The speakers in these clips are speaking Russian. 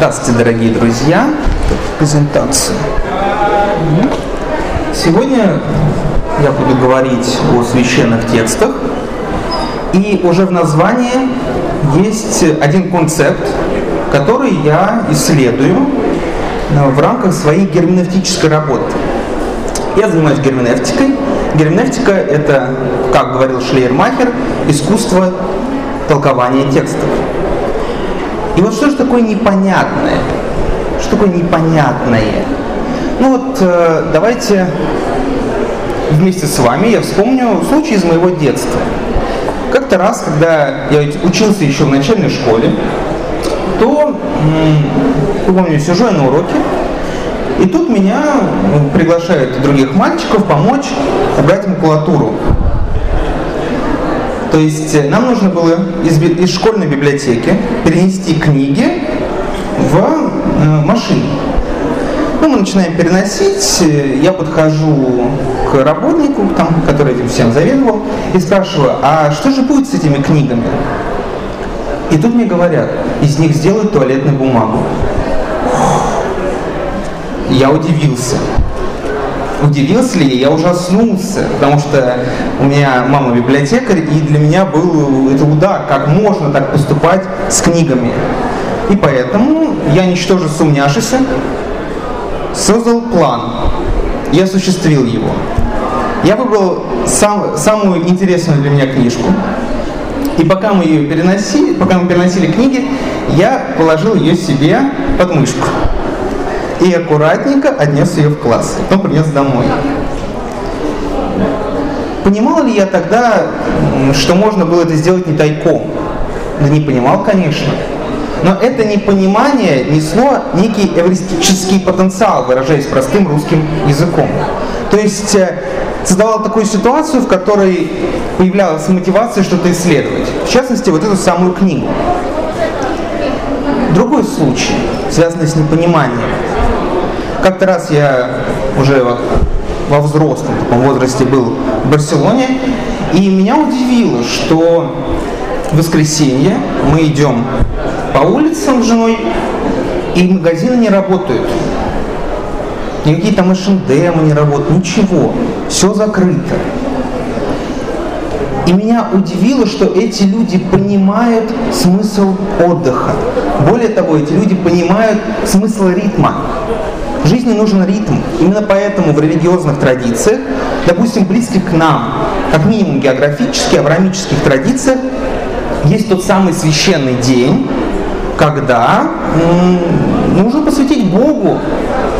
Здравствуйте, дорогие друзья. Презентация. Сегодня я буду говорить о священных текстах. И уже в названии есть один концепт, который я исследую в рамках своей герменевтической работы. Я занимаюсь герменевтикой. Герменевтика – это, как говорил Шлейермахер, искусство толкования текстов. И вот что же такое непонятное? Что такое непонятное? Ну вот э, давайте вместе с вами я вспомню случай из моего детства. Как-то раз, когда я учился еще в начальной школе, то, помню, сижу я на уроке, и тут меня приглашают других мальчиков помочь убрать макулатуру то есть э, нам нужно было из, из школьной библиотеки перенести книги в э, машину. Ну, мы начинаем переносить, э, я подхожу к работнику, там, который этим всем заведовал, и спрашиваю, а что же будет с этими книгами? И тут мне говорят, из них сделают туалетную бумагу. Я удивился удивился ли я, я ужаснулся, потому что у меня мама библиотекарь, и для меня был это удар, как можно так поступать с книгами. И поэтому я, ничтоже сумняшися, создал план и осуществил его. Я выбрал сам, самую интересную для меня книжку, и пока мы ее переносили, пока мы переносили книги, я положил ее себе под мышку и аккуратненько отнес ее в класс, потом принес домой. Понимал ли я тогда, что можно было это сделать не тайком? Да не понимал, конечно. Но это непонимание несло некий эвристический потенциал, выражаясь простым русским языком. То есть э, создавал такую ситуацию, в которой появлялась мотивация что-то исследовать. В частности, вот эту самую книгу. Другой случай, связанный с непониманием. Как-то раз я уже во взрослом таком возрасте был в Барселоне, и меня удивило, что в воскресенье мы идем по улицам с женой, и магазины не работают. Никакие там H&M не работают, ничего. Все закрыто. И меня удивило, что эти люди понимают смысл отдыха. Более того, эти люди понимают смысл ритма. Жизни нужен ритм. Именно поэтому в религиозных традициях, допустим, близких к нам, как минимум географически, авраамических традициях, есть тот самый священный день, когда нужно посвятить Богу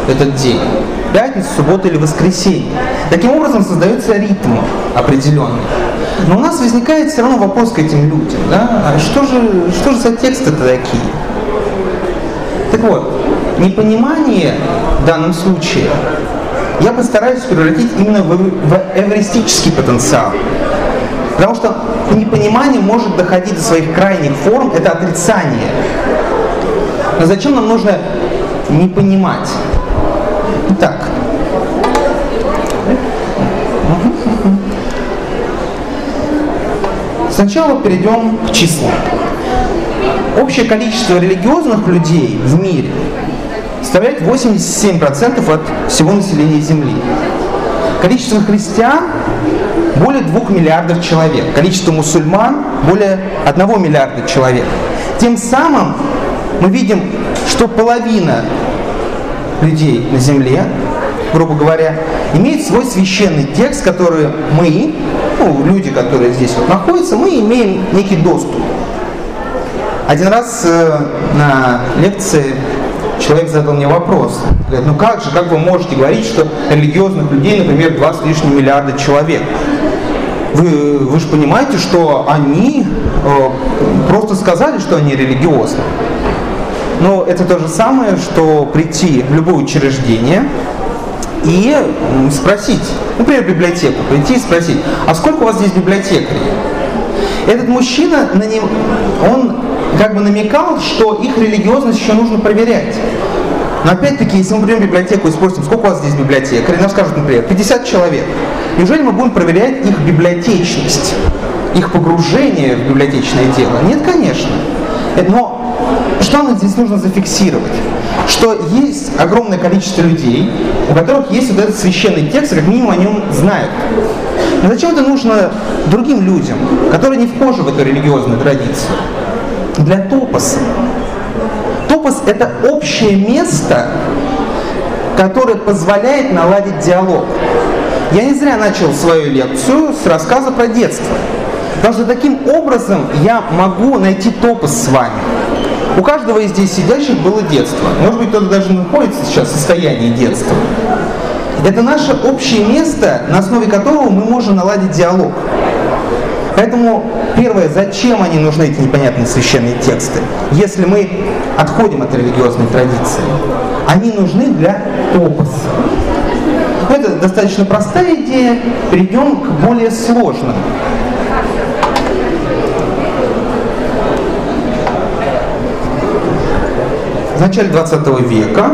этот день. Пятницу, субботу или воскресенье. Таким образом создается ритм определенный. Но у нас возникает все равно вопрос к этим людям. Да? А что же, что же за тексты-то такие? Так вот, непонимание в данном случае я постараюсь превратить именно в, в эвристический потенциал. Потому что непонимание может доходить до своих крайних форм, это отрицание. Но зачем нам нужно не понимать? Итак. Сначала перейдем к числам. Общее количество религиозных людей в мире составляет 87% от всего населения Земли. Количество христиан более 2 миллиардов человек. Количество мусульман более 1 миллиарда человек. Тем самым мы видим, что половина людей на Земле, грубо говоря, имеет свой священный текст, который мы, ну, люди, которые здесь вот находятся, мы имеем некий доступ. Один раз э, на лекции человек задал мне вопрос. Говорит, ну как же, как вы можете говорить, что религиозных людей, например, два с лишним миллиарда человек? Вы, вы же понимаете, что они э, просто сказали, что они религиозны. Но это то же самое, что прийти в любое учреждение и спросить, например, библиотеку, прийти и спросить, а сколько у вас здесь библиотекарей? Этот мужчина, на нем, он как бы намекал, что их религиозность еще нужно проверять. Но опять-таки, если мы в библиотеку и спросим, сколько у вас здесь библиотекарей, нам скажут, например, 50 человек. Неужели мы будем проверять их библиотечность, их погружение в библиотечное дело? Нет, конечно. Но что нам здесь нужно зафиксировать? что есть огромное количество людей, у которых есть вот этот священный текст, как минимум о нем знают. Но зачем это нужно другим людям, которые не вхожи в эту религиозную традицию? Для топоса. Топос – это общее место, которое позволяет наладить диалог. Я не зря начал свою лекцию с рассказа про детство. Что таким образом я могу найти топос с вами. У каждого из здесь сидящих было детство. Может быть, кто-то даже находится сейчас в состоянии детства. Это наше общее место, на основе которого мы можем наладить диалог. Поэтому первое, зачем они нужны, эти непонятные священные тексты, если мы отходим от религиозной традиции? Они нужны для опуса. Это достаточно простая идея, перейдем к более сложным. В начале 20 века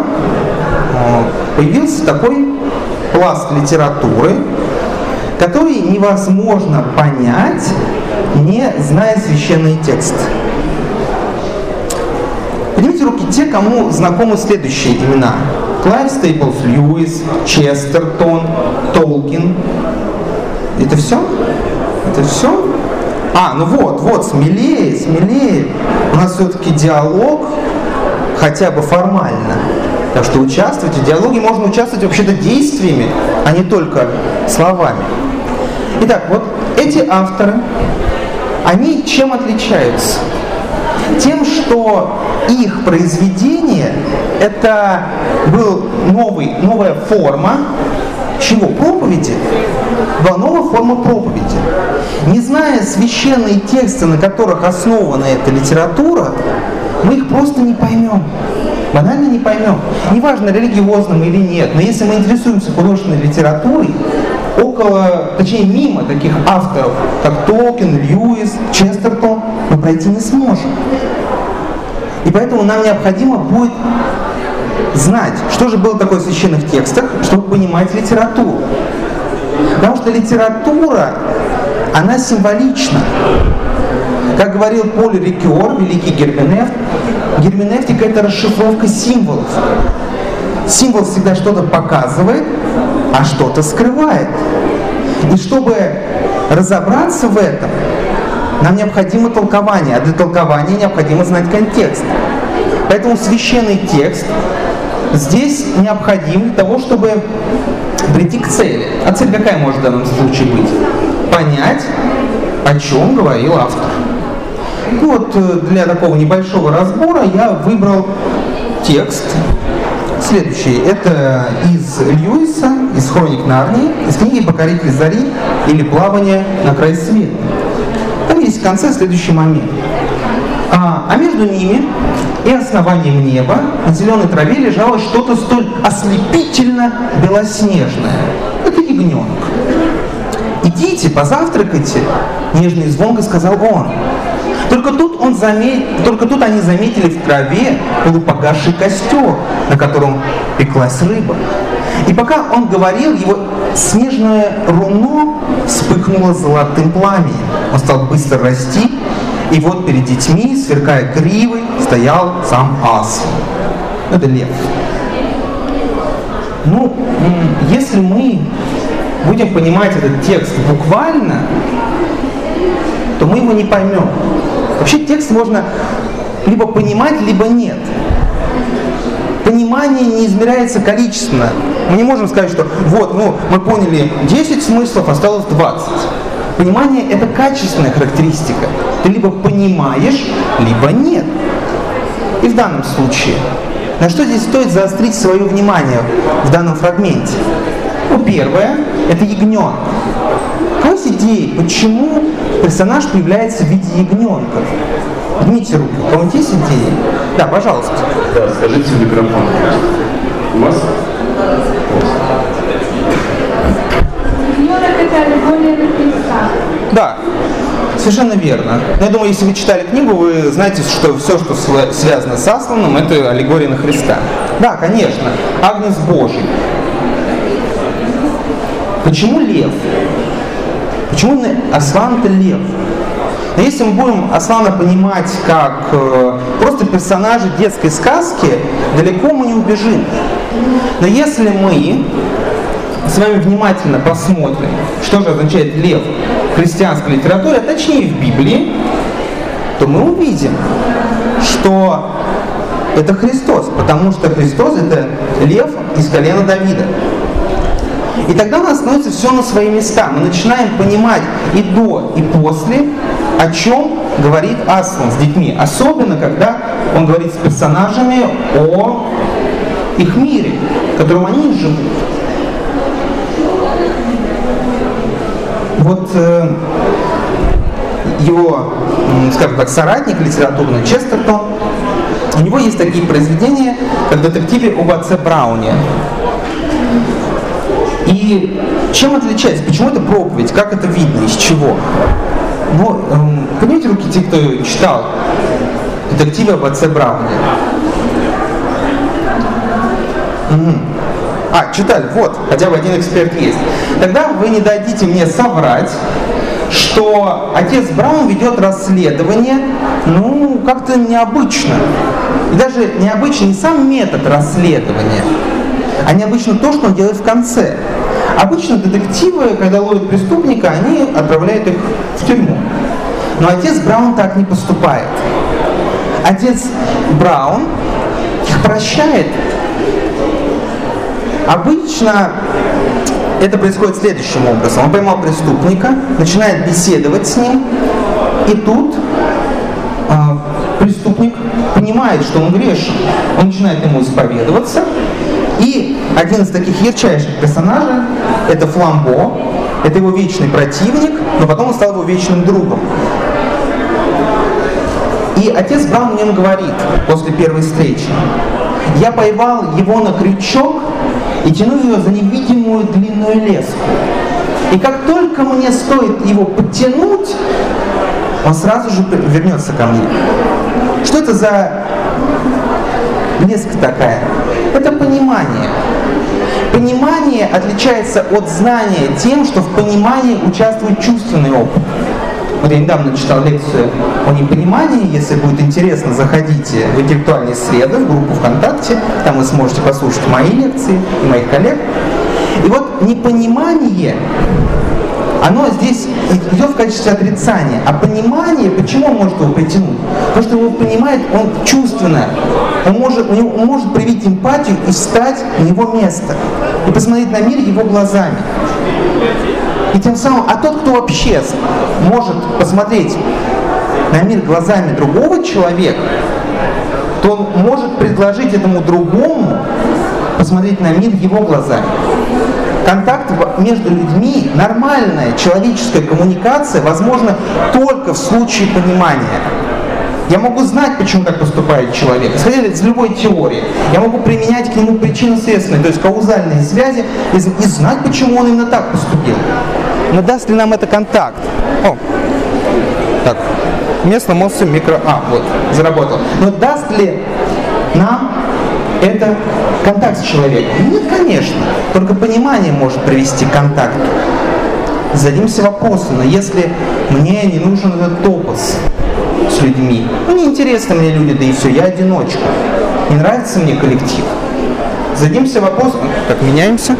э, появился такой пласт литературы, невозможно понять, не зная священный текст. Поднимите руки те, кому знакомы следующие имена. Клайв Стейплс Льюис, Честертон, Толкин. Это все? Это все? А, ну вот, вот, смелее, смелее. У нас все-таки диалог, хотя бы формально. Так что участвуйте. В диалоге можно участвовать вообще-то действиями, а не только словами. Итак, вот эти авторы, они чем отличаются? Тем, что их произведение – это был новый, новая форма чего? Проповеди. Была новая форма проповеди. Не зная священные тексты, на которых основана эта литература, мы их просто не поймем. Банально не поймем. Неважно, религиозным или нет, но если мы интересуемся художественной литературой, около, точнее мимо таких авторов, как Толкин, Льюис, Честертон, мы пройти не сможем. И поэтому нам необходимо будет знать, что же было такое в священных текстах, чтобы понимать литературу. Потому что литература, она символична. Как говорил Поль Рикер, великий герменевт, герменевтика – это расшифровка символов. Символ всегда что-то показывает, а что-то скрывает. И чтобы разобраться в этом, нам необходимо толкование, а для толкования необходимо знать контекст. Поэтому священный текст здесь необходим для того, чтобы прийти к цели. А цель какая может в данном случае быть? Понять, о чем говорил автор. Вот э, для такого небольшого разбора я выбрал текст. Следующий. Это из Льюиса, из Хроник Нарнии, из книги «Покоритель зари» или «Плавание на край света». Там есть в конце следующий момент. А, а между ними и основанием неба на зеленой траве лежало что-то столь ослепительно белоснежное. Это ягненок. «Идите, позавтракайте», — нежно и звонко сказал он. Только тут, он замет... Только тут они заметили в траве полупогасший костер, на котором пеклась рыба. И пока он говорил, его снежное руно вспыхнуло золотым пламенем. Он стал быстро расти, и вот перед детьми, сверкая гривой, стоял сам ас. Это лев. Ну, если мы будем понимать этот текст буквально, то мы его не поймем. Вообще текст можно либо понимать, либо нет. Понимание не измеряется количественно. Мы не можем сказать, что вот, ну, мы поняли 10 смыслов, осталось 20. Понимание – это качественная характеристика. Ты либо понимаешь, либо нет. И в данном случае, на что здесь стоит заострить свое внимание в данном фрагменте? Ну, первое – это кого есть идеи, почему персонаж появляется в виде ягненка? Поднимите руку. У кого есть идеи? Да, пожалуйста. Да, скажите в микрофон. У вас? Да, совершенно верно. Но я думаю, если вы читали книгу, вы знаете, что все, что связано с Асланом, это аллегория на Христа. Да, конечно, Агнец Божий. Почему лев? Почему именно Аслан это лев? Но если мы будем Аслана понимать как э, просто персонажа детской сказки, далеко мы не убежим. Но если мы с вами внимательно посмотрим, что же означает лев в христианской литературе, а точнее в Библии, то мы увидим, что это Христос, потому что Христос это лев из колена Давида. И тогда у нас становится все на свои места. Мы начинаем понимать и до, и после, о чем говорит Аслан с детьми. Особенно, когда он говорит с персонажами о их мире, в котором они живут. Вот э, его, скажем так, соратник литературный Честертон, у него есть такие произведения, как детективе об отце Брауне. Чем отличается? Почему это проповедь? Как это видно? Из чего? Ну, эм, поднимите руки те, кто читал детективы об отце Брауне. Угу. А, читали, вот, хотя бы один эксперт есть. Тогда вы не дадите мне соврать, что отец Браун ведет расследование, ну, как-то необычно. И даже необычно не сам метод расследования, а необычно то, что он делает в конце. Обычно детективы, когда ловят преступника, они отправляют их в тюрьму. Но отец Браун так не поступает. Отец Браун их прощает. Обычно это происходит следующим образом. Он поймал преступника, начинает беседовать с ним, и тут э, преступник понимает, что он грешен. Он начинает ему исповедоваться, и один из таких ярчайших персонажей – это Фламбо, это его вечный противник, но потом он стал его вечным другом. И отец Браун мне говорит после первой встречи, я поймал его на крючок и тяну ее за невидимую длинную леску. И как только мне стоит его подтянуть, он сразу же вернется ко мне. Что это за леска такая? Это понимание. Понимание отличается от знания тем, что в понимании участвует чувственный опыт. Вот я недавно читал лекцию о непонимании. Если будет интересно, заходите в интеллектуальные среды, в группу ВКонтакте. Там вы сможете послушать мои лекции и моих коллег. И вот непонимание, оно здесь идет в качестве отрицания. А понимание, почему он может его притянуть? Потому что его понимает, он чувственно. Он может, он может проявить эмпатию и встать на его место. И посмотреть на мир его глазами. И тем самым, а тот, кто вообще может посмотреть на мир глазами другого человека, то он может предложить этому другому посмотреть на мир его глазами. Контакт между людьми, нормальная человеческая коммуникация возможна только в случае понимания. Я могу знать, почему так поступает человек, исходя из любой теории. Я могу применять к нему причинно-следственные, то есть каузальные связи, и, и знать, почему он именно так поступил. Но даст ли нам это контакт? О, так, местно мозг микро... А, вот, заработал. Но даст ли нам это контакт с человеком? Нет, конечно. Только понимание может привести к контакту. Зададимся вопросом, но если мне не нужен этот топос с людьми, ну неинтересны мне люди, да и все, я одиночка. Не нравится мне коллектив. Зададимся вопросом, как меняемся?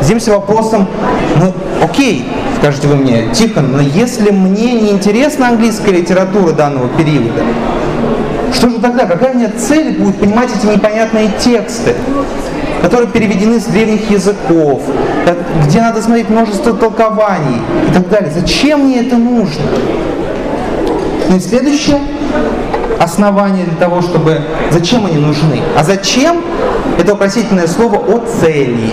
Зададимся вопросом, ну окей, скажете вы мне, Тихон, но если мне не интересна английская литература данного периода, что же тогда? Какая у меня цель будет понимать эти непонятные тексты, которые переведены с древних языков, где надо смотреть множество толкований и так далее. Зачем мне это нужно? Ну и следующее основание для того, чтобы... Зачем они нужны? А зачем? Это вопросительное слово о цели.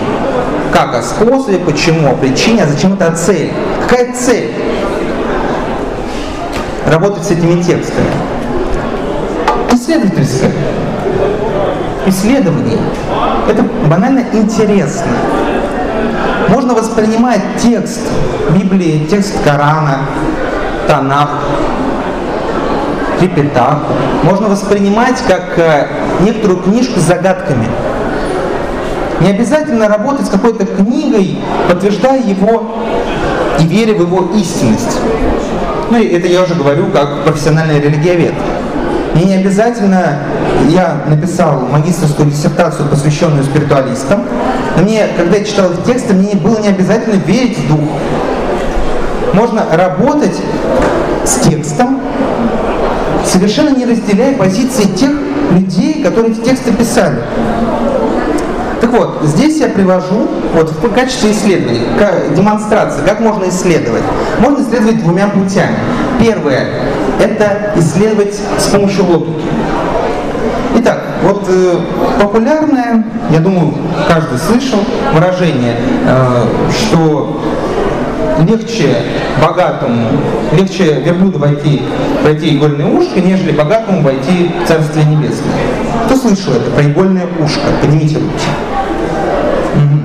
Как о способе, почему, о причине, а зачем это о цели? Какая цель? Работать с этими текстами. Исследовательское. Исследование. Это банально интересно. Можно воспринимать текст Библии, текст Корана, Танах, Трипитаху. Можно воспринимать как э, некоторую книжку с загадками. Не обязательно работать с какой-то книгой, подтверждая его и веря в его истинность. ну и это я уже говорю как профессиональный религиовед. Мне не обязательно, я написал магистрскую диссертацию, посвященную спиритуалистам, мне, когда я читал эти тексты, мне было не обязательно верить в дух. Можно работать с текстом, совершенно не разделяя позиции тех людей, которые эти тексты писали. Так вот, здесь я привожу вот в качестве исследования, демонстрации, как можно исследовать. Можно исследовать двумя путями. Первое – это исследовать с помощью логики. Итак, вот э, популярное, я думаю, каждый слышал выражение, э, что легче богатому, легче верблюду войти, пройти игольное ушко, нежели богатому войти в Царствие Небесное. Кто слышал это про игольное ушко? Поднимите руки.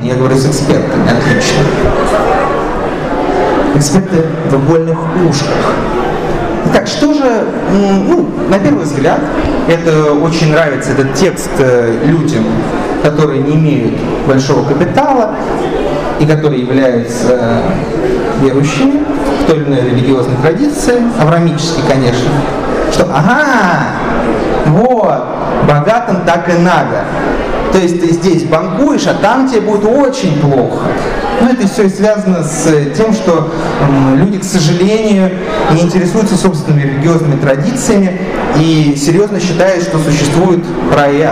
Я говорю с экспертами, отлично. Эксперты в игольных ушках. Итак, что же, ну, на первый взгляд, это очень нравится этот текст э, людям, которые не имеют большого капитала и которые являются э, верующими в той или иной религиозной традиции, аврамически, конечно, что ага, вот, богатым так и надо. То есть ты здесь банкуешь, а там тебе будет очень плохо. Ну, это все связано с тем, что э, люди, к сожалению, не интересуются собственными религиозными традициями и серьезно считают, что существует рай.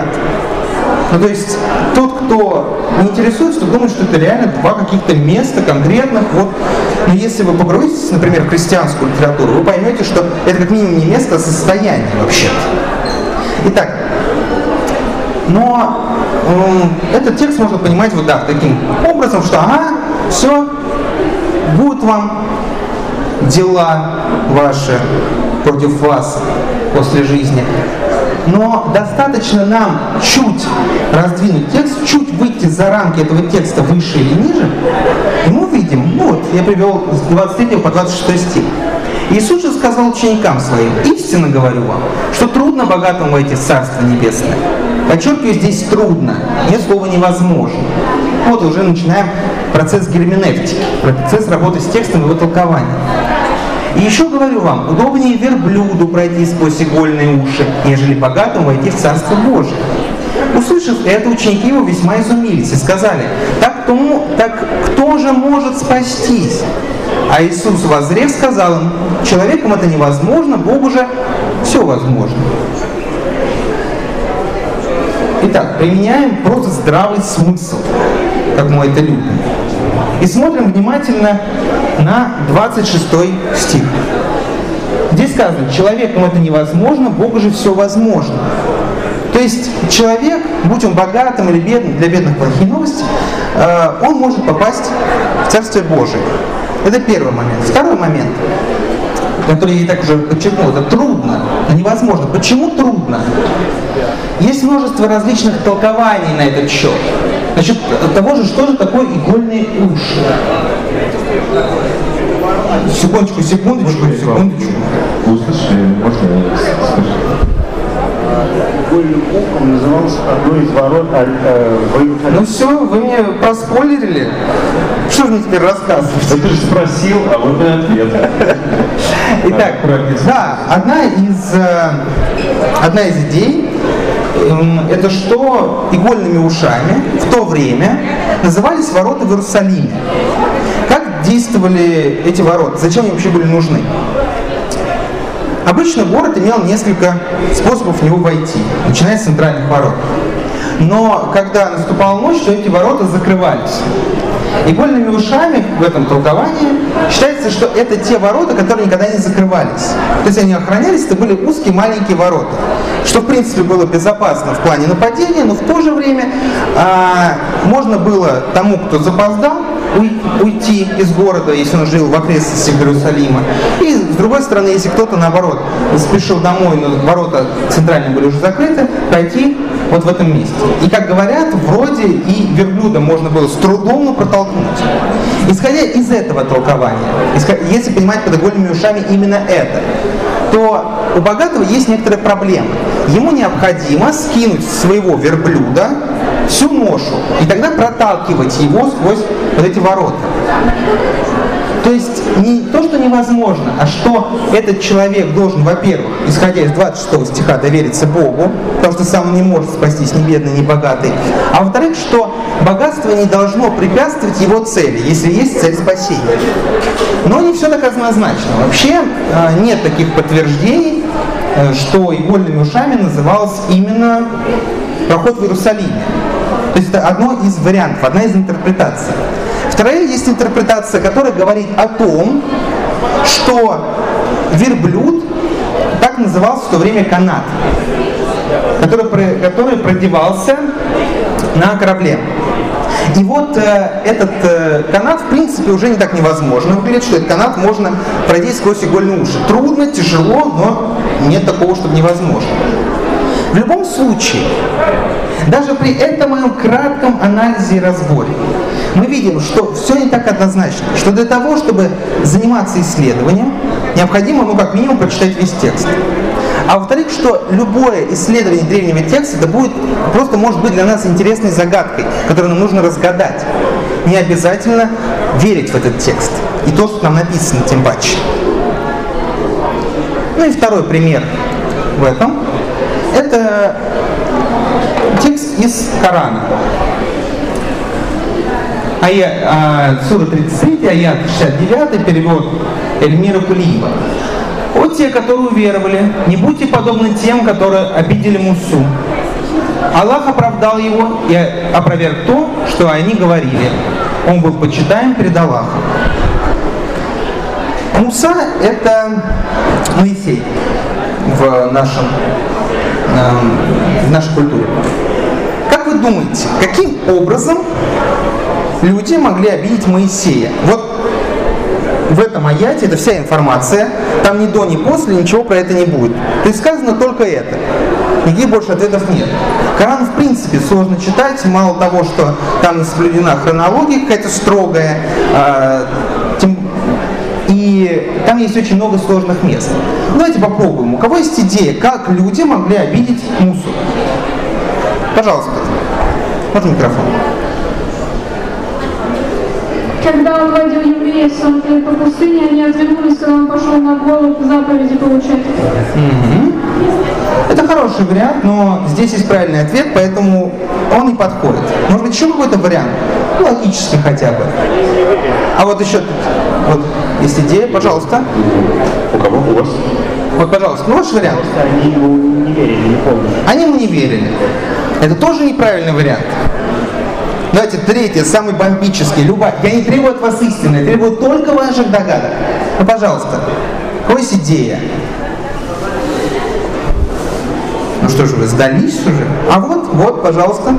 Ну, то есть тот, кто не интересуется, тот думает, что это реально два каких-то места конкретных. Вот. Но если вы погрузитесь, например, в христианскую литературу, вы поймете, что это как минимум не место, а состояние вообще-то. Итак, но э, этот текст можно понимать вот да, таким образом, что ага, все, будут вам дела ваши против вас после жизни. Но достаточно нам чуть раздвинуть текст, чуть выйти за рамки этого текста выше или ниже, и мы увидим, ну вот, я привел с 23 по 26 стих. Иисус же сказал ученикам своим, истинно говорю вам, что трудно богатому войти в Царство Небесное. Подчеркиваю, здесь трудно, нет слова невозможно. Вот уже начинаем процесс герменевтики, процесс работы с текстом и его толкования. И еще говорю вам, удобнее верблюду пройти сквозь игольные уши, нежели богатому войти в Царство Божие. Услышав это, ученики его весьма изумились и сказали, так, тому, так кто же может спастись? А Иисус возрев сказал им, человеком это невозможно, Богу же все возможно. Итак, применяем просто здравый смысл, как мы это любим. И смотрим внимательно на 26 стих. Здесь сказано, человеком это невозможно, Богу же все возможно. То есть человек, будь он богатым или бедным, для бедных плохие новости, э, он может попасть в Царствие Божие. Это первый момент. Второй момент, который я так уже подчеркнул, это трудно, невозможно. Почему трудно? Есть множество различных толкований на этот счет. Значит, того же, что же такое игольные уши? Секундочку, секундочку, секундочку. Услышали, можно игольным ухом назывался одно из ворот э, Ну все, вы мне проспойлерили. Что же мне теперь рассказывать? Ты же спросил, а вот и ответ. Итак, да, одна из, э, одна из идей это что игольными ушами в то время назывались ворота в Иерусалиме. Как действовали эти ворота? Зачем они вообще были нужны? Обычно город имел несколько способов в него войти, начиная с центральных ворот. Но когда наступала ночь, то эти ворота закрывались. Игольными ушами в этом толковании считается, что это те ворота, которые никогда не закрывались. То есть они охранялись, это были узкие маленькие ворота. Что в принципе было безопасно в плане нападения, но в то же время а, можно было тому, кто запоздал, уйти из города, если он жил в окрестностях Иерусалима. И с другой стороны, если кто-то наоборот спешил домой, но ворота центральные были уже закрыты, пройти вот в этом месте. И как говорят, вроде и верблюда можно было с трудом протолкнуть. Исходя из этого толкования, если понимать под игольными ушами именно это, то у богатого есть некоторые проблемы. Ему необходимо скинуть своего верблюда всю ношу и тогда проталкивать его сквозь вот эти ворота. То есть не то, что невозможно, а что этот человек должен, во-первых, исходя из 26 стиха, довериться Богу, потому что сам не может спастись ни бедный, ни богатый. А во-вторых, что богатство не должно препятствовать его цели, если есть цель спасения. Но не все так однозначно. Вообще а, нет таких подтверждений, э, что игольными ушами называлось именно проход в Иерусалиме. То есть это одно из вариантов, одна из интерпретаций. Вторая есть интерпретация, которая говорит о том, что верблюд, так назывался в то время канат, который, который продевался на корабле. И вот э, этот э, канат, в принципе, уже не так невозможно выглядит, что этот канат можно пройти сквозь игольные уши. Трудно, тяжело, но нет такого, чтобы невозможно. В любом случае, даже при этом моем кратком анализе и разборе, мы видим, что все не так однозначно, что для того, чтобы заниматься исследованием, необходимо, ну, как минимум, прочитать весь текст. А во-вторых, что любое исследование древнего текста это будет просто может быть для нас интересной загадкой, которую нам нужно разгадать. Не обязательно верить в этот текст. И то, что там написано, тем паче. Ну и второй пример в этом. Это текст из Корана. Ая, а, сура 33, аят 69, перевод Эльмира Кулиева. «О те, которые уверовали, не будьте подобны тем, которые обидели Мусу. Аллах оправдал его и опроверг то, что они говорили. Он был почитаем перед Аллахом». Муса – это Моисей в, нашем, эм, в нашей культуре. Как вы думаете, каким образом люди могли обидеть Моисея? Вот в этом аяте это вся информация, там ни до, ни после ничего про это не будет. То есть сказано только это. Никаких больше ответов нет. Коран в принципе сложно читать, мало того, что там соблюдена хронология какая-то строгая, э, тем, и там есть очень много сложных мест. Давайте попробуем. У кого есть идея, как люди могли обидеть Мусу? Пожалуйста. Вот микрофон когда он водил евреев с по пустыне, они отвернулись, когда он пошел на голову заповеди получать. Угу. Это хороший вариант, но здесь есть правильный ответ, поэтому он не подходит. Может быть, еще какой-то вариант? Ну, логически хотя бы. А вот еще вот есть идея, пожалуйста. У кого у вас? Вот, пожалуйста, ну ваш вариант. Они ему не верили, не помню. Они ему не верили. Это тоже неправильный вариант. Давайте третье, самый бомбический. Люба, я не требую от вас истины, я требую только ваших догадок. Ну, пожалуйста, у вас идея? Ну что же, вы сдались уже? А вот, вот, пожалуйста.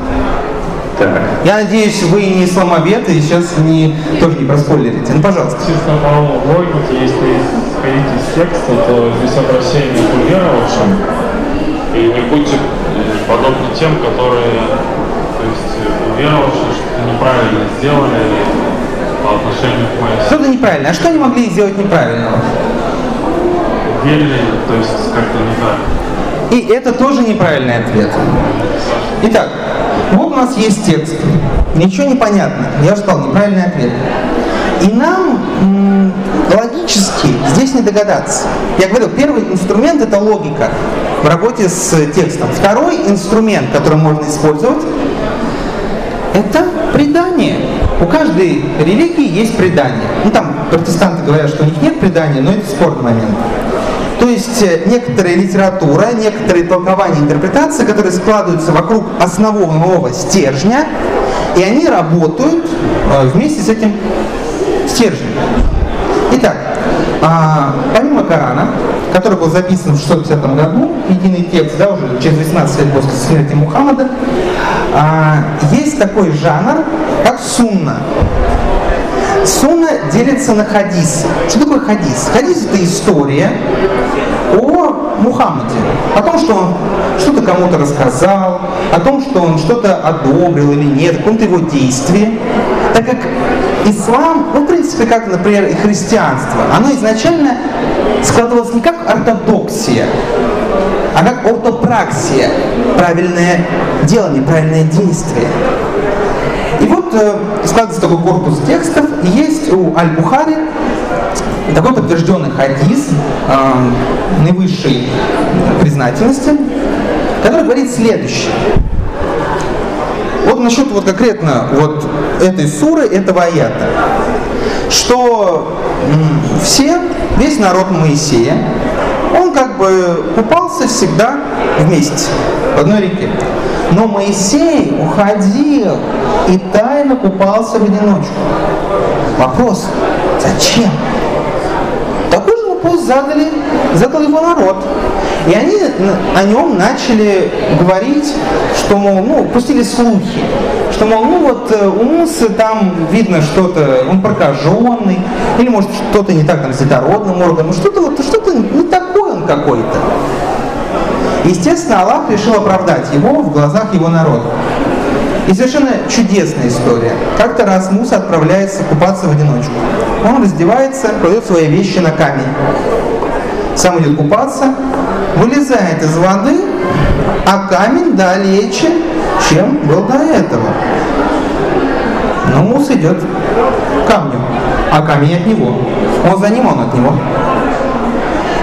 Так. Я надеюсь, вы не исламовед и сейчас не, тоже не проспойлерите. Ну, пожалуйста. Чисто по логике, если исходить из текста, то здесь обращение к уверовавшим. И не будьте э, подобны тем, которые то есть уверовавшие что-то неправильно сделали по отношению к моей Что-то неправильно. А что они могли сделать неправильного? Верили, то есть как-то не так. И это тоже неправильный ответ. Итак, вот у нас есть текст. Ничего не понятно. Я сказал, неправильный ответ. И нам логически здесь не догадаться. Я говорил, первый инструмент это логика в работе с текстом. Второй инструмент, который можно использовать, это предание. У каждой религии есть предание. Ну там протестанты говорят, что у них нет предания, но это спорный момент. То есть э, некоторая литература, некоторые толкования, интерпретации, которые складываются вокруг основного стержня, и они работают э, вместе с этим стержнем. Итак, а, помимо Корана, который был записан в 650 году, единый текст, да, уже через 18 лет после смерти Мухаммада, а, есть такой жанр, как сунна. Сунна делится на хадис. Что такое хадис? Хадис это история о Мухаммаде, о том, что он что-то кому-то рассказал, о том, что он что-то одобрил или нет, о каком-то его действии. Так как ислам, ну, в принципе, как, например, и христианство, оно изначально складывалось не как ортодоксия, а как ортопраксия, правильное делание, правильное действие. И вот э, складывается такой корпус текстов, и есть у Аль-Бухари такой подтвержденный хадис э, наивысшей признательности, который говорит следующее. Вот насчет вот конкретно вот этой суры, этого аята, что все, весь народ Моисея, бы купался всегда вместе в одной реке. Но Моисей уходил и тайно купался в одиночку. Вопрос, зачем? Такой же вопрос задали, задал его народ. И они о нем начали говорить, что, мол, ну, пустили слухи, что, мол, ну вот э, у Мусы там видно что-то, он прокаженный, или может что-то не так там с детородным органом, что-то вот, что-то не он какой-то. Естественно, Аллах решил оправдать его в глазах его народа. И совершенно чудесная история. Как-то раз Муса отправляется купаться в одиночку. Он раздевается, кладет свои вещи на камень. Сам идет купаться, вылезает из воды, а камень далече, чем был до этого. Но Муса идет к камню, а камень от него. Он за ним, он от него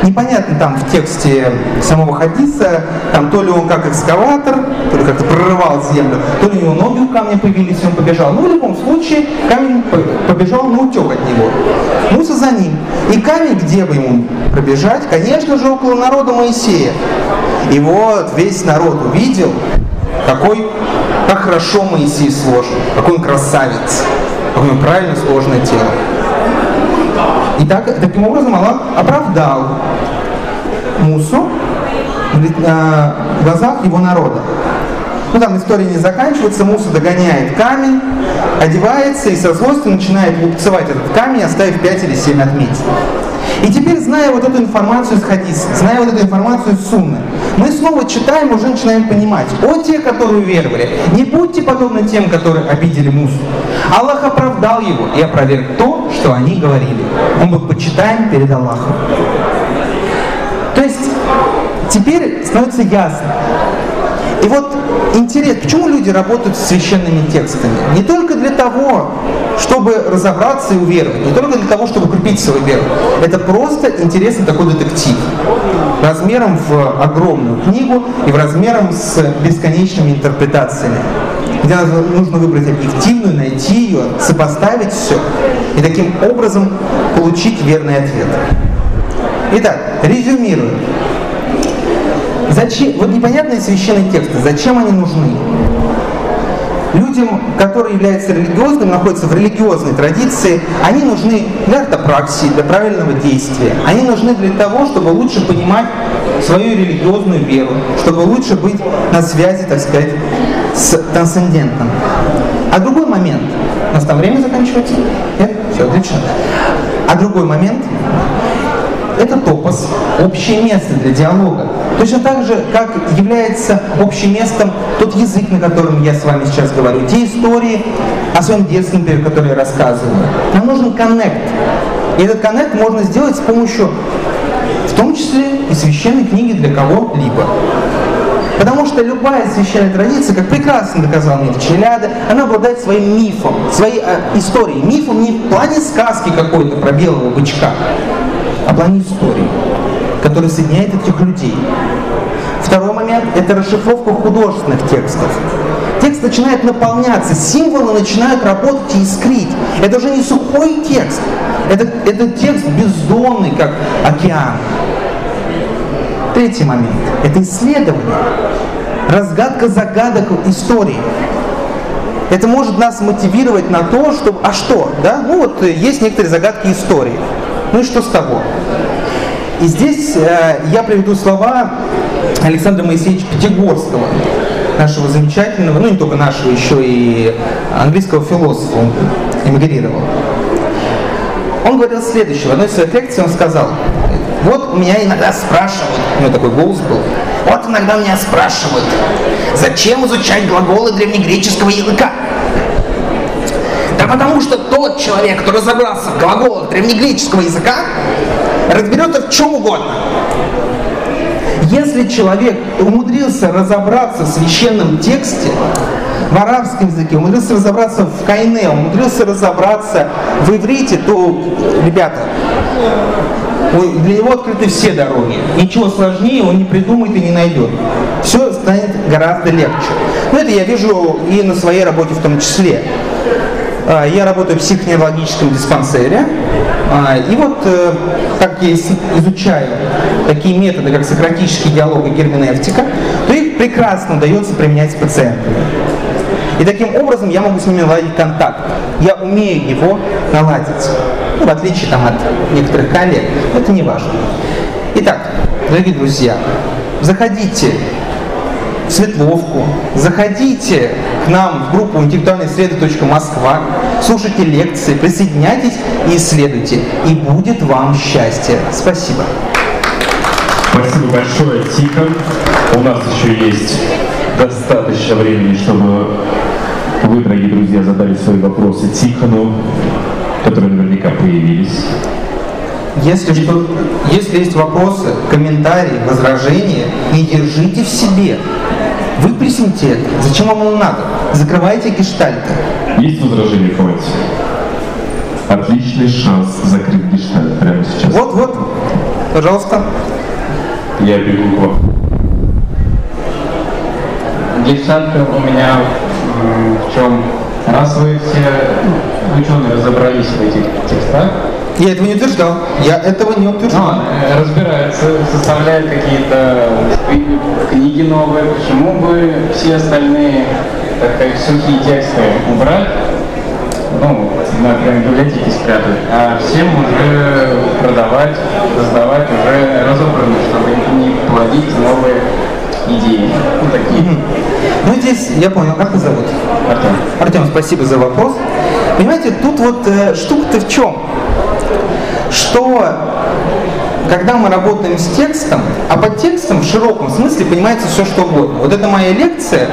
непонятно там в тексте самого хадиса, там то ли он как экскаватор, то ли как-то прорывал землю, то ли у него ноги у камня появились, и он побежал. Ну, в любом случае, камень побежал на утек от него. Муса за ним. И камень, где бы ему пробежать, конечно же, около народа Моисея. И вот весь народ увидел, какой, как хорошо Моисей сложен, какой он красавец, какое правильно сложное тело. И так, таким образом Аллах оправдал Мусу в глазах его народа. Ну там история не заканчивается, Муса догоняет камень, одевается и со злостью начинает лупцевать этот камень, оставив 5 или 7 отметин. И теперь, зная вот эту информацию из хадиса, зная вот эту информацию из сунны, мы снова читаем, уже начинаем понимать, о те, которые уверовали, не будьте подобны тем, которые обидели Мусу. Аллах оправдал его и опроверг то, что они говорили. Он был почитаем перед Аллахом. Теперь становится ясно, и вот интерес, почему люди работают с священными текстами? Не только для того, чтобы разобраться и уверовать, не только для того, чтобы купить свою веру. Это просто интересный такой детектив. Размером в огромную книгу и в размером с бесконечными интерпретациями. Где нужно выбрать объективную, найти ее, сопоставить все и таким образом получить верный ответ. Итак, резюмируем. Зачем, вот непонятные священные тексты, зачем они нужны? Людям, которые являются религиозными, находятся в религиозной традиции, они нужны для ортопраксии, для правильного действия. Они нужны для того, чтобы лучше понимать свою религиозную веру, чтобы лучше быть на связи, так сказать, с трансцендентом. А другой момент, у нас там время заканчивается? Нет? Все, отлично. А другой момент, это топос, общее место для диалога. Точно так же, как является общим местом тот язык, на котором я с вами сейчас говорю, те истории о своем детстве, например, которые я рассказываю. Нам нужен коннект. И этот коннект можно сделать с помощью, в том числе и священной книги для кого-либо. Потому что любая священная традиция, как прекрасно доказал Мир Челяда, она обладает своим мифом, своей э, историей. Мифом не в плане сказки какой-то про белого бычка, а в плане истории который соединяет этих людей. Второй момент – это расшифровка художественных текстов. Текст начинает наполняться, символы начинают работать и искрить. Это уже не сухой текст, это, это текст бездонный, как океан. Третий момент – это исследование, разгадка загадок истории. Это может нас мотивировать на то, чтобы, а что, да? Ну вот есть некоторые загадки истории. Ну и что с того? И здесь э, я приведу слова Александра Моисеевича Пятигорского, нашего замечательного, ну не только нашего, еще и английского философа, эмигрировал. Он говорил следующее, в одной из своих лекций он сказал, вот меня иногда спрашивают, у него такой голос был, вот иногда меня спрашивают, зачем изучать глаголы древнегреческого языка? Да потому что тот человек, кто разобрался в глаголах древнегреческого языка, разберется в чем угодно. Если человек умудрился разобраться в священном тексте, в арабском языке, умудрился разобраться в кайне, умудрился разобраться в иврите, то, ребята, Для него открыты все дороги. Ничего сложнее он не придумает и не найдет. Все станет гораздо легче. Но это я вижу и на своей работе в том числе. А, Я работаю в психоневрологическом диспансере. А, И вот, э, как я изучаю такие методы, как сократический диалог и герменевтика, то их прекрасно удается применять с пациентами. И таким образом я могу с ними наладить контакт. Я умею его наладить. Ну, в отличие там, от некоторых коллег. Это не важно. Итак, дорогие друзья, заходите Светловку, заходите к нам в группу интеллектуальной среды .москва, слушайте лекции, присоединяйтесь и исследуйте. И будет вам счастье. Спасибо. Спасибо большое, Тихон. У нас еще есть достаточно времени, чтобы вы, дорогие друзья, задали свои вопросы Тихону, которые наверняка появились. Если, что, если есть вопросы, комментарии, возражения, не держите в себе. Выплесните это. Зачем вам оно надо? Закрывайте гештальты. Есть возражения к Мэтью? Отличный шанс закрыть гештальт прямо сейчас. Вот, вот. Пожалуйста. Я бегу к вам. Гештальт у меня в чем? Раз вы все ученые разобрались в этих текстах, Я этого не утверждал. Я этого не утверждал. ну, э, разбираются, составляют какие-то кни- книги новые, почему бы все остальные, так сказать, сухие тексты убрать, ну, например, в библиотеке спрятать, а всем уже продавать, раздавать уже разобранные, чтобы не плодить новые идеи. Ну, такие. Ну, здесь, я понял, как вас зовут? Артем. Артем, спасибо за вопрос. Понимаете, тут вот э, штука-то в чем? Что когда мы работаем с текстом, а под текстом в широком смысле понимается все, что угодно. Вот эта моя лекция,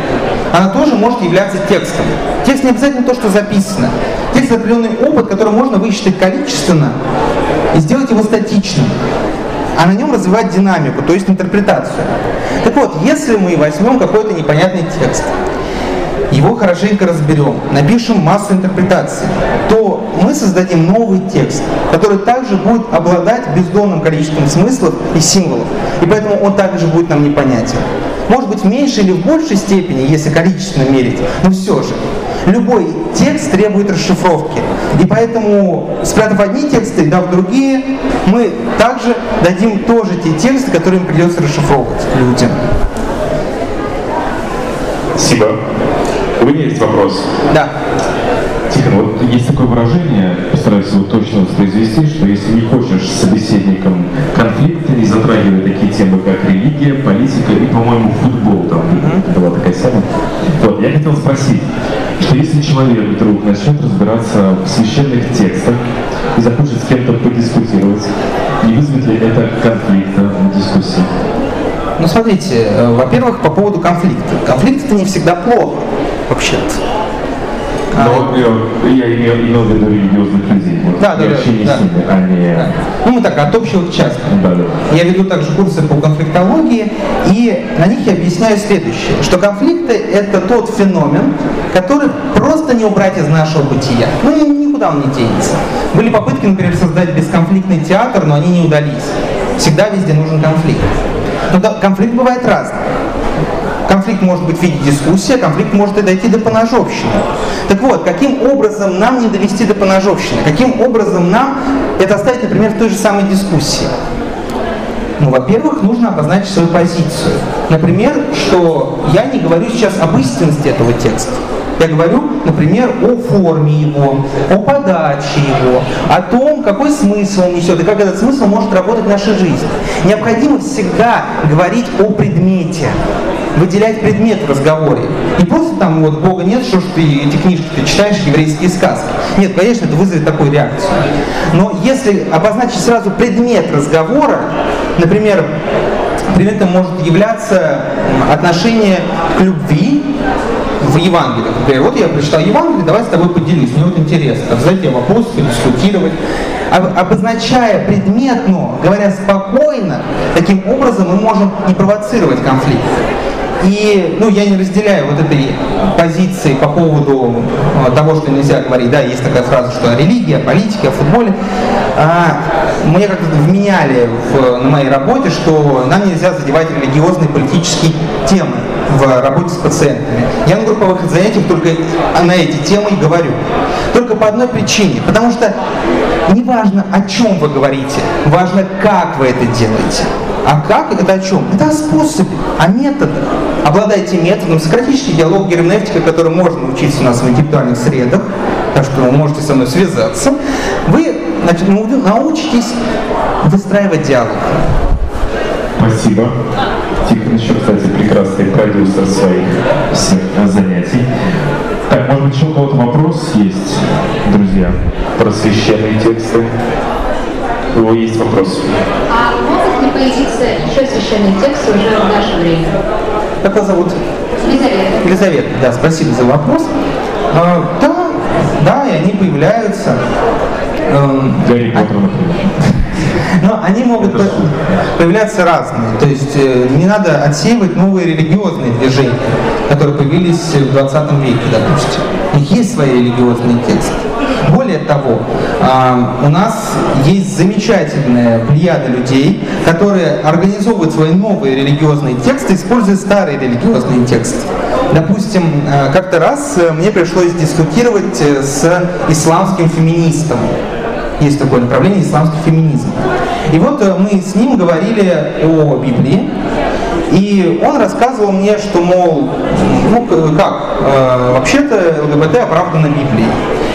она тоже может являться текстом. Текст не обязательно то, что записано. Текст определенный опыт, который можно высчитать количественно и сделать его статичным а на нем развивать динамику, то есть интерпретацию. Так вот, если мы возьмем какой-то непонятный текст, его хорошенько разберем, напишем массу интерпретаций, то мы создадим новый текст, который также будет обладать бездонным количеством смыслов и символов, и поэтому он также будет нам непонятен. Может быть, в меньшей или в большей степени, если количественно мерить, но все же. Любой текст требует расшифровки. И поэтому, спрятав одни тексты, дав другие, мы также дадим тоже те тексты, которые им придется расшифровывать людям. Спасибо. У меня есть вопрос. Да. Тихон, вот есть такое выражение, постараюсь его точно воспроизвести, что если не хочешь с собеседником конфликта, не затрагивая такие темы, как религия, политика и, по-моему, футбол, там была такая тема. Вот, я хотел спросить, что если человек вдруг начнет разбираться в священных текстах и захочет с кем-то подискутировать, не вызовет ли это конфликта в дискуссии? Ну, смотрите, э, во-первых, по поводу конфликта. Конфликт это не всегда плохо, А, Но вот, э, я имел, имел в виду религиозных людей. Вот, Да, да, да, общение да. с ними, а не... да. Ну, мы так, от общего к частному. Да, да. Я веду также курсы по конфликтологии, и на них я объясняю следующее, что конфликты – это тот феномен, который просто не убрать из нашего бытия. Ну, ни- никуда он не денется. Были попытки, например, создать бесконфликтный театр, но они не удались. Всегда везде нужен конфликт. Но да, конфликт бывает разный. Конфликт может быть в виде дискуссии, а конфликт может и дойти до поножовщины. Так вот, каким образом нам не довести до поножовщины? Каким образом нам это оставить, например, в той же самой дискуссии? Ну, во-первых, нужно обозначить свою позицию. Например, что я не говорю сейчас об истинности этого текста. Я говорю, например, о форме его, о подаче его, о том, какой смысл он несет и как этот смысл может работать в нашей жизни. Необходимо всегда говорить о предмете, выделять предмет в разговоре. Не просто там вот Бога нет, что ж ты эти книжки ты читаешь, еврейские сказки. Нет, конечно, это вызовет такую реакцию. Но если обозначить сразу предмет разговора, например, предметом может являться отношение к любви в Евангелии. Например, вот я прочитал Евангелие, давай с тобой поделюсь, мне вот интересно, задать тебе вопрос, подискутировать. Об- Обозначая предметно, говоря спокойно, таким образом мы можем не провоцировать конфликт. И ну, я не разделяю вот этой позиции по поводу э, того, что нельзя говорить. Да, есть такая фраза, что политике, о футболе. а, мне как-то вменяли в, на моей работе, что нам нельзя задевать религиозные политические темы в работе с пациентами. Я на групповых занятиях только на эти темы и говорю. Только по одной причине. Потому что не важно, о чем вы говорите, важно, как вы это делаете. А как это о чем? Это о способе, о методах. Обладайте методом, сократический диалог, герменевтика, который можно учиться у нас в интеллектуальных средах, так что вы можете со мной связаться. Вы значит, научитесь выстраивать диалог. Спасибо. Тихон еще, кстати, прекрасный продюсер своих всех занятий. Так, может быть, еще у кого-то вопрос есть, друзья, про священные тексты? У него есть вопрос. А могут ли появиться еще священные тексты уже в наше время? Как вас зовут? Елизавета. Елизавета, да, спасибо за вопрос. А, да, да, и они появляются. Эм, Гарри Поттер, например. Но они могут по- появляться разные. То есть э, не надо отсеивать новые религиозные движения, которые появились в 20 веке, допустим. У них есть свои религиозные тексты. Более того, а, у нас есть замечательная плеяда людей, которые организовывают свои новые религиозные тексты, используя старые религиозные тексты. Допустим, э, как-то раз э, мне пришлось дискутировать с исламским феминистом есть такое направление исламский феминизм. И вот э, мы с ним говорили о Библии, и он рассказывал мне, что, мол, ну как, э, вообще-то ЛГБТ оправдано Библией.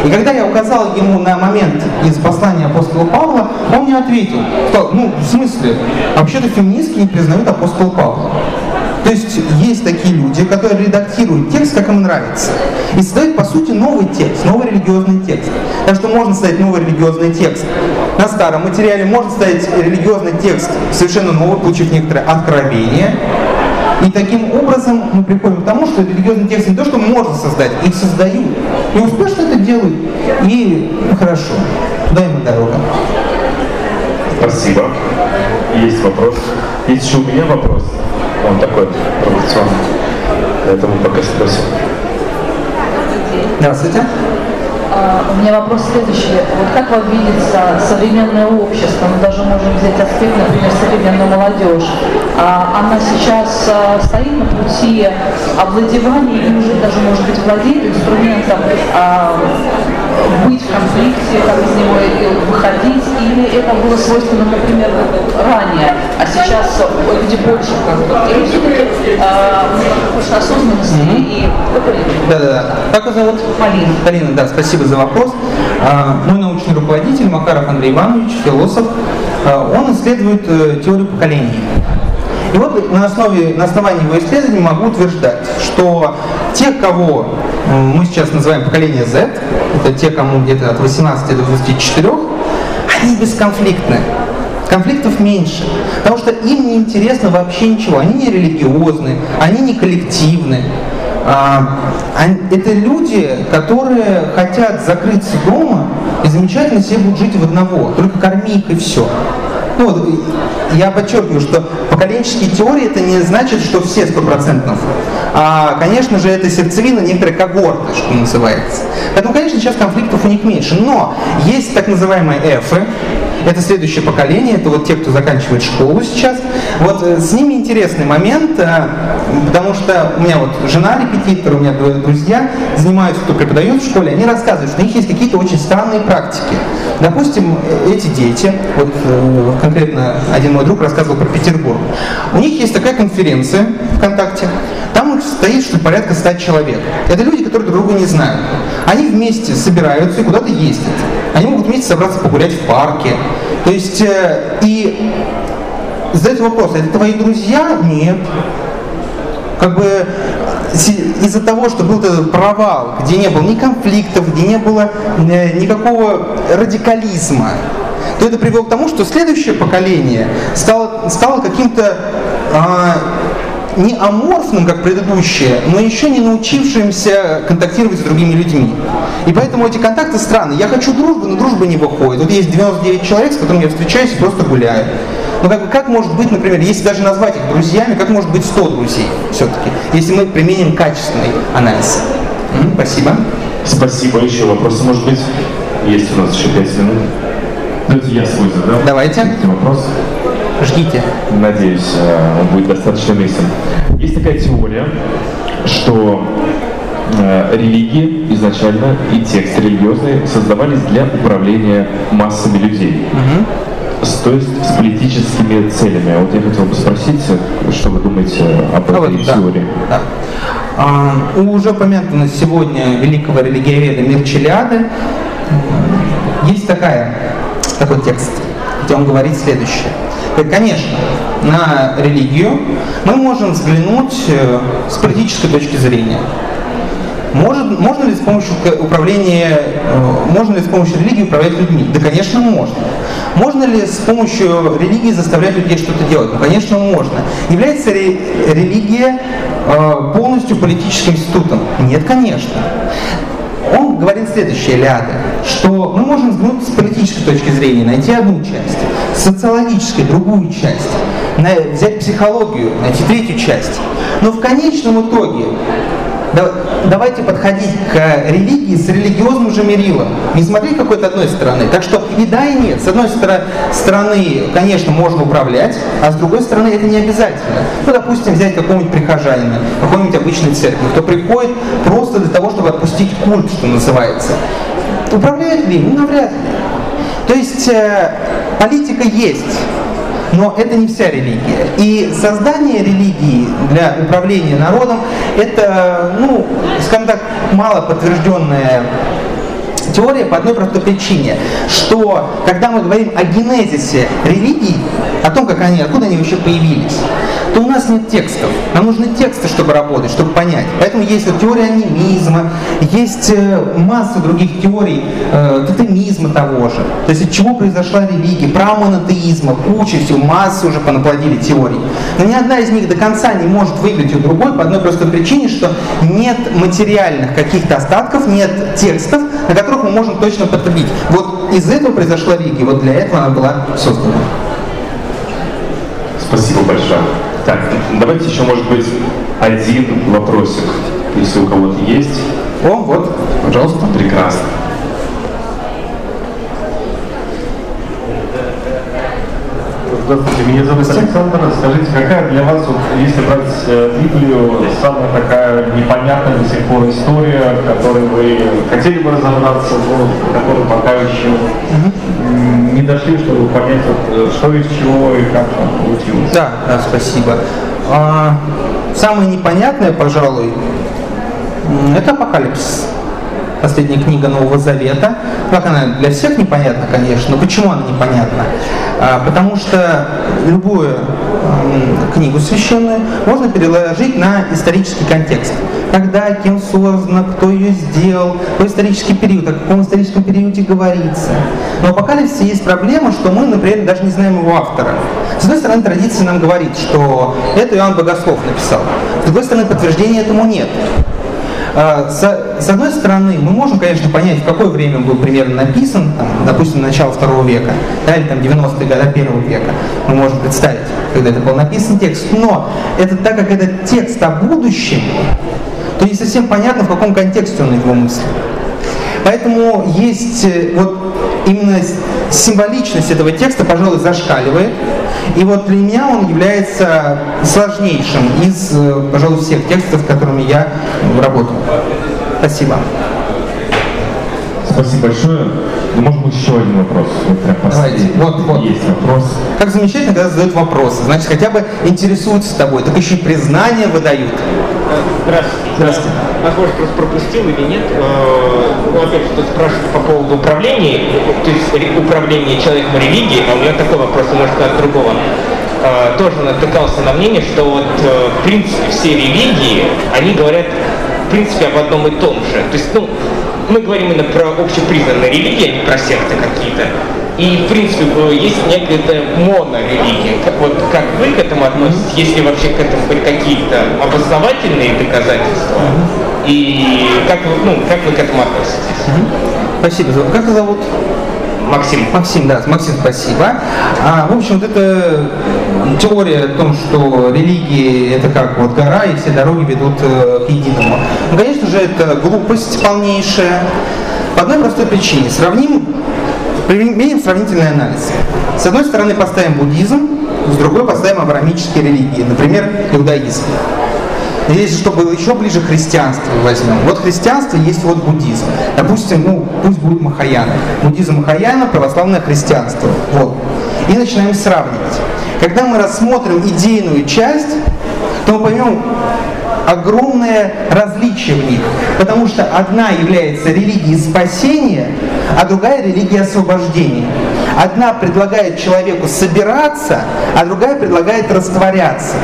И когда я указал ему на момент из послания апостола Павла, он мне ответил, сказал, ну, в смысле, вообще-то феминистки не признают апостола Павла. То есть есть такие люди, которые редактируют текст, как им нравится. И создают, по сути, новый текст, новый религиозный текст. Так что можно создать новый религиозный текст на старом материале, можно создать религиозный текст совершенно новый, получив некоторое откровение. И таким образом мы приходим к тому, что религиозный текст не то, что можно создать, их создают. И успешно это делают. И ну, хорошо, туда им и дорога. Спасибо. Есть вопрос. Есть еще у меня вопрос. Он такой провокационный. Поэтому пока спросим. Здравствуйте. А, У меня вопрос следующий. Вот как вам видится современное общество, мы даже можем взять аспект, например, современную молодежь. А Она сейчас а, стоит на пути овладевания или уже даже, может быть, владеет инструментом быть в конфликте, как из него и выходить, или это было свойственно, например, ранее, а сейчас люди больше как бы, или все-таки а, больше осознанности и Да-да-да. Как вас зовут? Полина. Полина, да, спасибо за вопрос. А, Мой научный руководитель Макаров Андрей Иванович, философ, а, он исследует э, теорию поколений. И вот на, основе, на основании его исследований могу утверждать, что те, кого мы сейчас называем поколение Z, это те, кому где-то от 18 до 24, они бесконфликтны. Конфликтов меньше, потому что им не интересно вообще ничего. Они не религиозны, они не коллективны. А, это люди, которые хотят закрыться дома и замечательно себе будут жить в одного, только корми их и все. Ну, я подчеркиваю, что поколенческие теории это не значит, что все стопроцентно. А, конечно же, это сердцевина некоторой когорты, что называется. Поэтому, конечно, сейчас конфликтов у них меньше. Но есть так называемые эфы, это следующее поколение, это вот те, кто заканчивает школу сейчас. Вот э, с ними интересный момент, э, потому что у меня вот жена репетитор, у меня двое друзья занимаются, кто преподает в школе, они рассказывают, что у них есть какие-то очень странные практики. Допустим, э, эти дети, вот конкретно один мой друг рассказывал про Петербург, у них есть такая конференция ВКонтакте, там стоит, что порядка 100 человек. Это люди, которые друг друга не знают. Они вместе собираются и куда-то ездят. Они могут вместе собраться погулять в парке. То есть, э, и задать вопрос, это твои друзья? Нет. Как бы из-за того, что был этот провал, где не было ни конфликтов, где не было э, никакого радикализма, то это привело к тому, что следующее поколение стало, стало каким-то а, не аморфным, как предыдущее, но еще не научившимся контактировать с другими людьми. И поэтому эти контакты странные. Я хочу дружбы, но дружба не выходит. Вот есть 99 человек, с которыми я встречаюсь и просто гуляю. Ну как, как может быть, например, если даже назвать их друзьями, как может быть 100 друзей все-таки, если мы применим качественный анализ? М, спасибо. Спасибо. Еще вопросы, может быть? Есть у нас еще пять минут. Давайте я свой задам. Давайте. Вопрос. Ждите. Надеюсь, э, он будет достаточно уместен. Есть такая теория, что э, религии изначально и тексты религиозные создавались для управления массами людей. С, то есть с политическими целями. А Вот я хотел бы спросить, что вы думаете об А этой вот, да, теории? да. А, у уже упомянутого сегодня великого религиоведа Мирчелиады есть такая, такой текст, где он говорит следующее. Говорит, Конечно, на религию мы можем взглянуть э, с политической точки зрения. Может, можно ли с помощью управления, э, можно ли с помощью религии управлять людьми? Да, конечно, можно. Можно ли с помощью религии заставлять людей что-то делать? Ну, конечно, можно. Является ли религия э, полностью политическим институтом? Нет, конечно. Он говорит следующее, Ляда, что мы можем взглянуть с политической точки зрения, найти одну часть, социологической другую часть, на- взять психологию, найти третью часть. Но в конечном итоге да- давайте подходить к религии с религиозным же мерилом. Не смотреть какой-то одной стороны. Так что и да, и нет. С одной стороны, конечно, можно управлять, а с другой стороны, это не обязательно. Ну, допустим, взять какого-нибудь прихожанина, какой-нибудь обычной церкви, кто приходит просто для того, чтобы отпустить культ, что называется. Управляет ли? Ну, навряд ли. То есть э, политика есть, но это не вся религия. И создание религии для управления народом это, ну, скажем так, мало подтвержденная теория по одной простой причине, что когда мы говорим о генезисе религий, о том, как они, откуда они вообще появились, то у нас нет текстов. Нам нужны тексты, чтобы работать, чтобы понять. Поэтому есть вот теория анимизма, есть э, масса других теорий, э, тотемизма того же. То есть от чего произошла религия, прамонотеизма, куча всего, массы уже понаплодили теорий. Но ни одна из них до конца не может выиграть у другой по одной простой причине, что нет материальных каких-то остатков, нет текстов, на которых мы можем точно подтвердить. Вот из этого произошла религия, вот для этого она была создана. Спасибо большое. Так, давайте еще, может быть, один вопросик, если у кого-то есть. О, вот, пожалуйста. Прекрасно. Здравствуйте, меня зовут Александр. Скажите, какая для вас, вот, если брать э, Библию, самая такая непонятная до сих пор история, в которой вы хотели бы разобраться, но которой пока еще не дошли, чтобы понять, вот, э, что из чего и как там получилось? Да, да, спасибо. А, самое непонятное, пожалуй, это Апокалипсис. Последняя книга Нового Завета. Как она для всех непонятна, конечно, но почему она непонятна? А, потому что любую книгу священную можно переложить на исторический контекст. Когда, кем создана, кто ее сделал, какой исторический период, о каком историческом периоде говорится. Но в Апокалипсисе есть проблема, что мы, например, даже не знаем его автора. С одной стороны, традиция нам говорит, что это Иоанн Богослов написал. С другой стороны, подтверждения этому нет. А, С, одной стороны, мы можем, конечно, понять, в какое время был примерно написан, там, допустим, начало второго века, да, или там 90-е годы первого века. Мы можем представить, когда это был написан текст. Но это так как это текст о будущем, то не совсем понятно, в каком контексте он его мыслит. Поэтому есть э, вот именно символичность этого текста, пожалуй, зашкаливает. И вот для меня он является сложнейшим из, э, пожалуй, всех текстов, с которыми я работаю. Спасибо. Спасибо большое. Ну, может быть, еще один вопрос. Вот прям. Давайте. Вот, вот. Есть вопрос. Как замечательно, когда задают вопросы. Значит, хотя бы интересуются тобой. Так еще и признание выдают. Здравствуйте. Здравствуйте. Вас, может, просто пропустил или нет? Э, Ну, опять же, тут спрашивают по поводу управления, то есть управления человеком религией, а у меня такой вопрос, может, от другого. Э, Тоже натыкался на мнение, что вот, э, в принципе, все религии, они говорят, в принципе, об одном и том же. То есть, ну, мы говорим именно про общепризнанные религии, а не про секты какие-то. И, в принципе, есть некая монорелигия. Как, вот, как вы к этому относитесь? Есть ли вообще к этому хоть какие-то обосновательные доказательства? И как вы, ну, как вы к этому относитесь? Спасибо. Как зовут? Максим. Максим, да, Максим, спасибо. А, в общем, вот эта теория о том, что религии это как вот гора, и все дороги ведут э, к единому. Ну, конечно же, это глупость полнейшая. По одной простой причине. Сравним Применим сравнительный анализ. С одной стороны поставим буддизм, с другой поставим авраамические религии, например, иудаизм. Если что было еще ближе, христианство возьмем. Вот христианство есть вот буддизм. Допустим, ну, пусть будет Махаяна. Буддизм Махаяна, православное христианство. Вот. И начинаем сравнивать. Когда мы рассмотрим идейную часть, то мы поймем огромное различие в них. Потому что одна является религией спасения, а другая религия освобождения. Одна предлагает человеку собираться, а другая предлагает растворяться.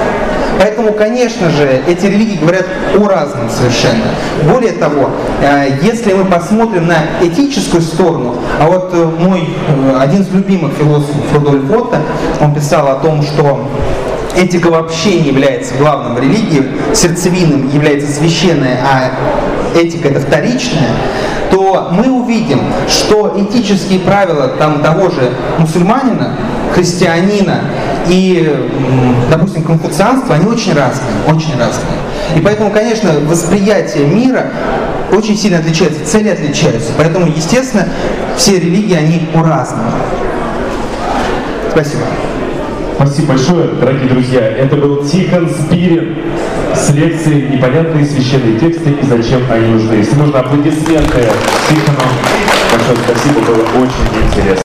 Поэтому, конечно же, эти религии говорят о разном совершенно. Более того, э, если мы посмотрим на этическую сторону, а вот э, мой э, один из любимых философов Рудольф Отто, он писал о том, что этика вообще не является главным в религии, сердцевиным является священная, а этика это вторичная, то мы увидим, что этические правила там того же мусульманина, христианина и, допустим, конфуцианства, они очень разные, очень разные. И поэтому, конечно, восприятие мира очень сильно отличается, цели отличаются. Поэтому, естественно, все религии, они разные. Спасибо. Спасибо большое, дорогие друзья. Это был Тихон Спирин с лекцией «Непонятные священные тексты и зачем они нужны». Если можно, аплодисменты Тихону. Большое спасибо, было очень интересно.